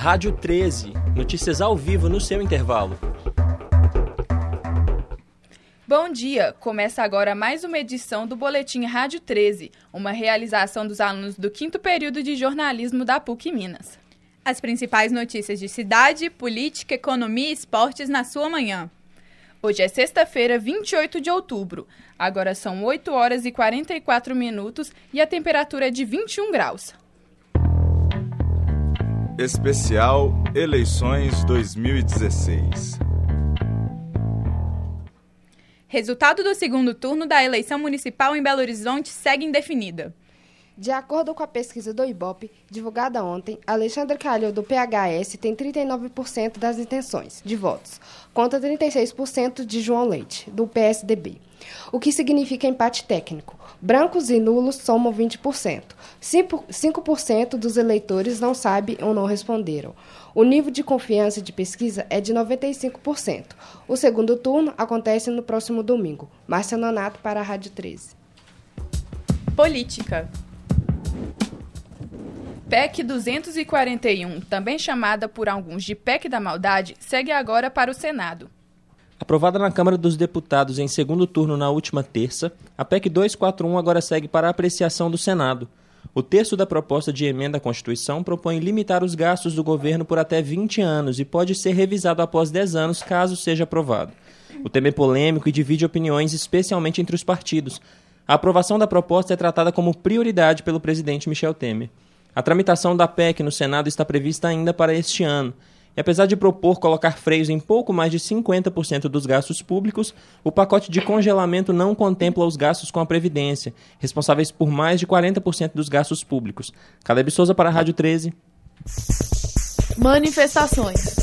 Rádio 13, notícias ao vivo no seu intervalo. Bom dia! Começa agora mais uma edição do Boletim Rádio 13, uma realização dos alunos do quinto período de jornalismo da PUC Minas. As principais notícias de cidade, política, economia e esportes na sua manhã. Hoje é sexta-feira, 28 de outubro. Agora são 8 horas e 44 minutos e a temperatura é de 21 graus. Especial Eleições 2016. Resultado do segundo turno da eleição municipal em Belo Horizonte segue indefinida. De acordo com a pesquisa do IBOP, divulgada ontem, Alexandre Calil, do PHS, tem 39% das intenções de votos, contra 36% de João Leite, do PSDB, o que significa empate técnico. Brancos e nulos somam 20%. 5% dos eleitores não sabem ou não responderam. O nível de confiança de pesquisa é de 95%. O segundo turno acontece no próximo domingo. Márcia Nonato para a Rádio 13. Política. PEC 241, também chamada por alguns de PEC da Maldade, segue agora para o Senado. Aprovada na Câmara dos Deputados em segundo turno na última terça, a PEC 241 agora segue para apreciação do Senado. O texto da proposta de emenda à Constituição propõe limitar os gastos do governo por até 20 anos e pode ser revisado após 10 anos caso seja aprovado. O tema é polêmico e divide opiniões, especialmente entre os partidos. A aprovação da proposta é tratada como prioridade pelo presidente Michel Temer. A tramitação da PEC no Senado está prevista ainda para este ano. E apesar de propor colocar freios em pouco mais de 50% dos gastos públicos, o pacote de congelamento não contempla os gastos com a Previdência, responsáveis por mais de 40% dos gastos públicos. Caleb Souza para a Rádio 13. Manifestações.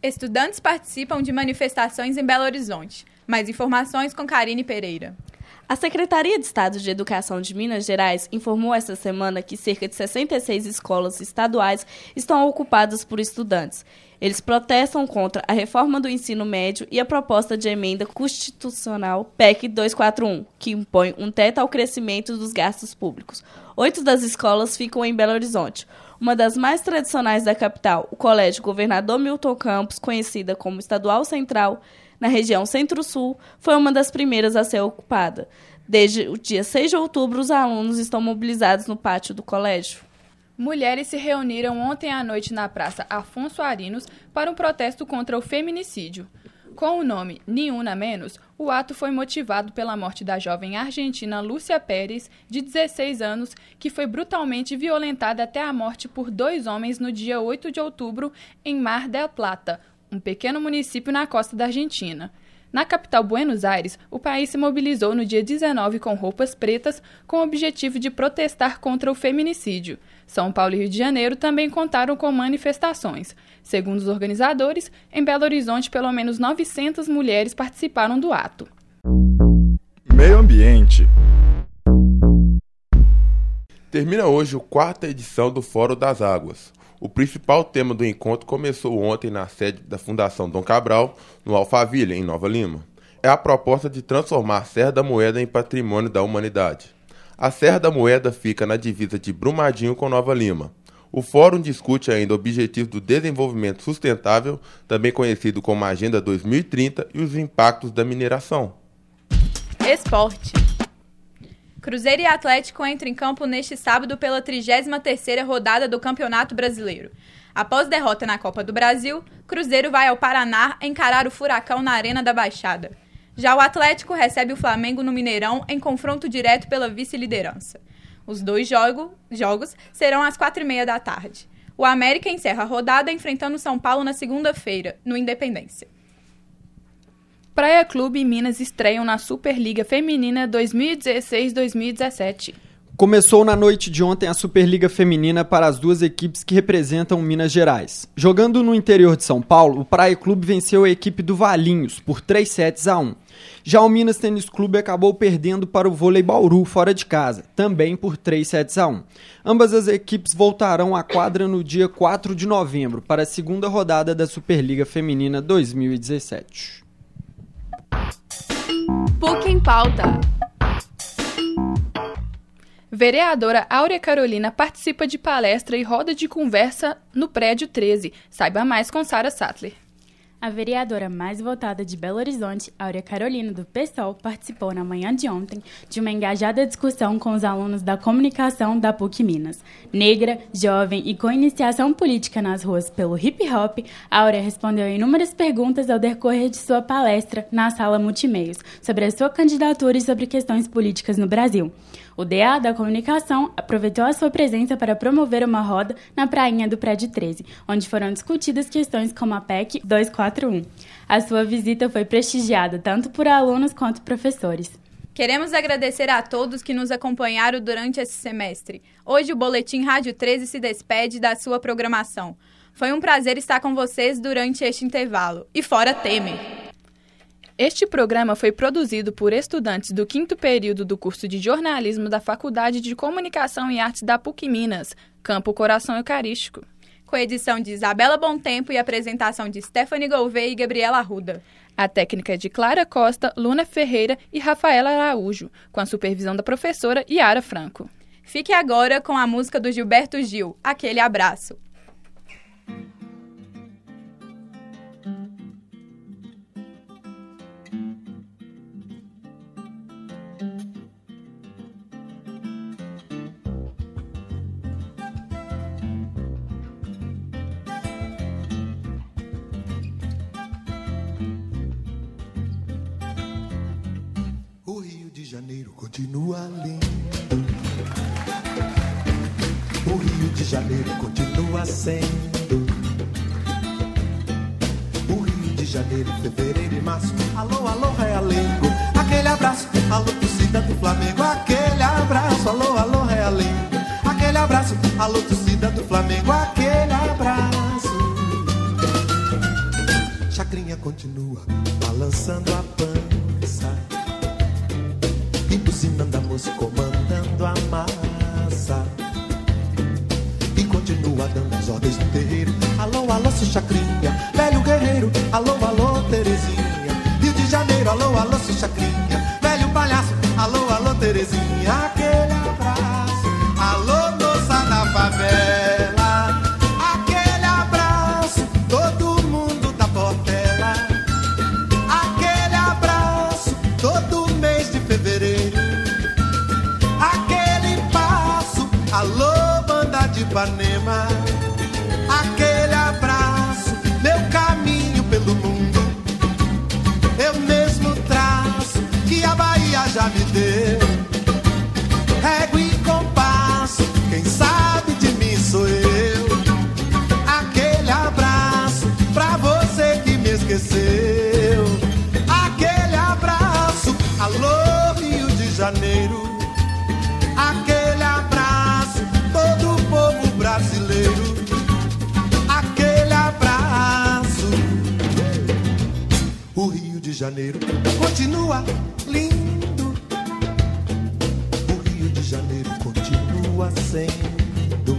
Estudantes participam de manifestações em Belo Horizonte. Mais informações com Karine Pereira. A Secretaria de Estado de Educação de Minas Gerais informou esta semana que cerca de 66 escolas estaduais estão ocupadas por estudantes. Eles protestam contra a reforma do ensino médio e a proposta de emenda constitucional PEC 241, que impõe um teto ao crescimento dos gastos públicos. Oito das escolas ficam em Belo Horizonte. Uma das mais tradicionais da capital, o Colégio Governador Milton Campos, conhecida como Estadual Central, na região Centro-Sul, foi uma das primeiras a ser ocupada. Desde o dia 6 de outubro, os alunos estão mobilizados no pátio do colégio. Mulheres se reuniram ontem à noite na Praça Afonso Arinos para um protesto contra o feminicídio. Com o nome Niuna Menos, o ato foi motivado pela morte da jovem argentina Lúcia Pérez, de 16 anos, que foi brutalmente violentada até a morte por dois homens no dia 8 de outubro em Mar del Plata, um pequeno município na costa da Argentina. Na capital Buenos Aires, o país se mobilizou no dia 19 com roupas pretas, com o objetivo de protestar contra o feminicídio. São Paulo e Rio de Janeiro também contaram com manifestações. Segundo os organizadores, em Belo Horizonte, pelo menos 900 mulheres participaram do ato. Meio Ambiente. Termina hoje a quarta edição do Fórum das Águas. O principal tema do encontro começou ontem na sede da Fundação Dom Cabral, no Alphaville, em Nova Lima. É a proposta de transformar a Serra da Moeda em patrimônio da humanidade. A Serra da Moeda fica na divisa de Brumadinho com Nova Lima. O fórum discute ainda objetivos do desenvolvimento sustentável, também conhecido como Agenda 2030, e os impactos da mineração. Esporte. Cruzeiro e Atlético entram em campo neste sábado pela 33ª rodada do Campeonato Brasileiro. Após derrota na Copa do Brasil, Cruzeiro vai ao Paraná encarar o Furacão na Arena da Baixada. Já o Atlético recebe o Flamengo no Mineirão em confronto direto pela vice-liderança. Os dois jogo, jogos serão às quatro e meia da tarde. O América encerra a rodada enfrentando o São Paulo na segunda-feira, no Independência. Praia Clube e Minas estreiam na Superliga Feminina 2016-2017. Começou na noite de ontem a Superliga Feminina para as duas equipes que representam Minas Gerais. Jogando no interior de São Paulo, o Praia Clube venceu a equipe do Valinhos por 3 sets a 1. Já o Minas Tênis Clube acabou perdendo para o Vôlei Bauru fora de casa, também por 3 sets a 1. Ambas as equipes voltarão à quadra no dia 4 de novembro para a segunda rodada da Superliga Feminina 2017. PUC em pauta. Vereadora Áurea Carolina participa de palestra e roda de conversa no prédio 13. Saiba mais com Sara Sattler. A vereadora mais votada de Belo Horizonte, Áurea Carolina, do PSOL, participou na manhã de ontem de uma engajada discussão com os alunos da comunicação da PUC Minas. Negra, jovem e com iniciação política nas ruas pelo hip hop, Áurea respondeu inúmeras perguntas ao decorrer de sua palestra na sala multimeios sobre a sua candidatura e sobre questões políticas no Brasil. O DA da Comunicação aproveitou a sua presença para promover uma roda na prainha do Prédio 13, onde foram discutidas questões como a PEC 241. A sua visita foi prestigiada tanto por alunos quanto professores. Queremos agradecer a todos que nos acompanharam durante esse semestre. Hoje o Boletim Rádio 13 se despede da sua programação. Foi um prazer estar com vocês durante este intervalo. E fora Temer! Este programa foi produzido por estudantes do quinto período do curso de jornalismo da Faculdade de Comunicação e Artes da PUC Minas, Campo Coração Eucarístico. Com edição de Isabela Tempo e apresentação de Stephanie Gouveia e Gabriela Arruda. A técnica é de Clara Costa, Luna Ferreira e Rafaela Araújo, com a supervisão da professora Yara Franco. Fique agora com a música do Gilberto Gil, Aquele Abraço. Janeiro continua lindo. O Rio de Janeiro continua sendo. O Rio de Janeiro, fevereiro e março. Alô, alô, realengo. Aquele abraço, alô, torcida do Flamengo. Aquele abraço, alô, alô, realengo. Aquele abraço, alô, torcida do Flamengo. Aquele abraço. Chacrinha continua balançando a pança e buzinando a moça, comandando a massa. E continua dando as ordens no terreiro. Alô, alô, seu chacrinha, velho guerreiro. Alô, alô, Terezinha. Rio de Janeiro, alô, alô, seu chacrinha, Aquele abraço, meu caminho pelo mundo. Eu mesmo traço que a Bahia já me deu. Régua e compasso, quem sabe de mim sou eu. Aquele abraço pra você que me esqueceu. Aquele abraço, alô Rio de Janeiro. De Janeiro continua lindo. O Rio de Janeiro continua sendo.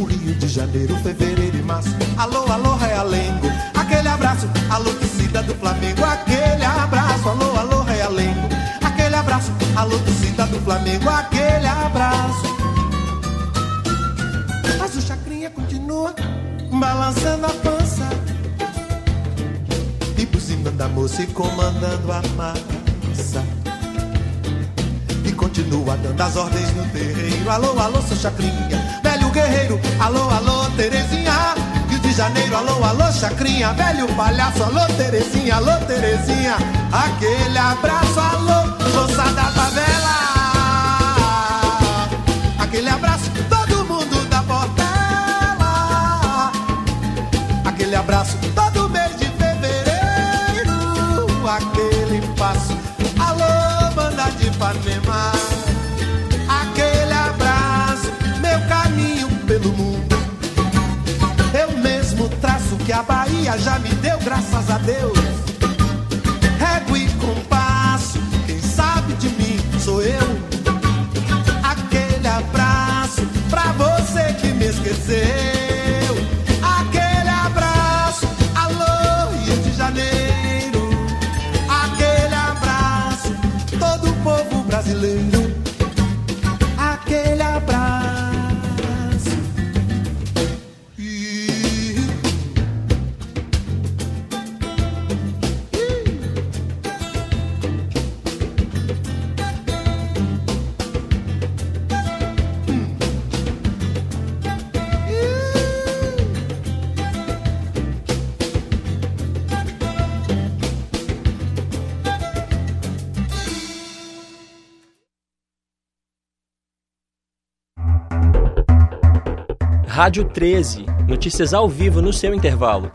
O Rio de Janeiro, fevereiro e março. Alô, alô, Realengo. Aquele abraço, alô, torcida do Flamengo. Aquele abraço, alô, alô, Realengo. Aquele abraço, alô, torcida do Flamengo. Aquele abraço. Mas o chacrinha continua balançando a pança E buzinando a moça e comandando a massa. E continua dando as ordens no terreiro. Alô, alô, seu chacrinha, velho guerreiro. Alô, alô, Terezinha Rio de Janeiro, alô, alô, chacrinha Velho palhaço, alô, Terezinha, alô, Terezinha. Aquele abraço, alô, moça da favela. Aquele abraço aquele abraço Ipanema, aquele abraço, meu caminho pelo mundo. Eu mesmo traço que a Bahia já me deu, graças a Deus. Rádio 13, notícias ao vivo no seu intervalo.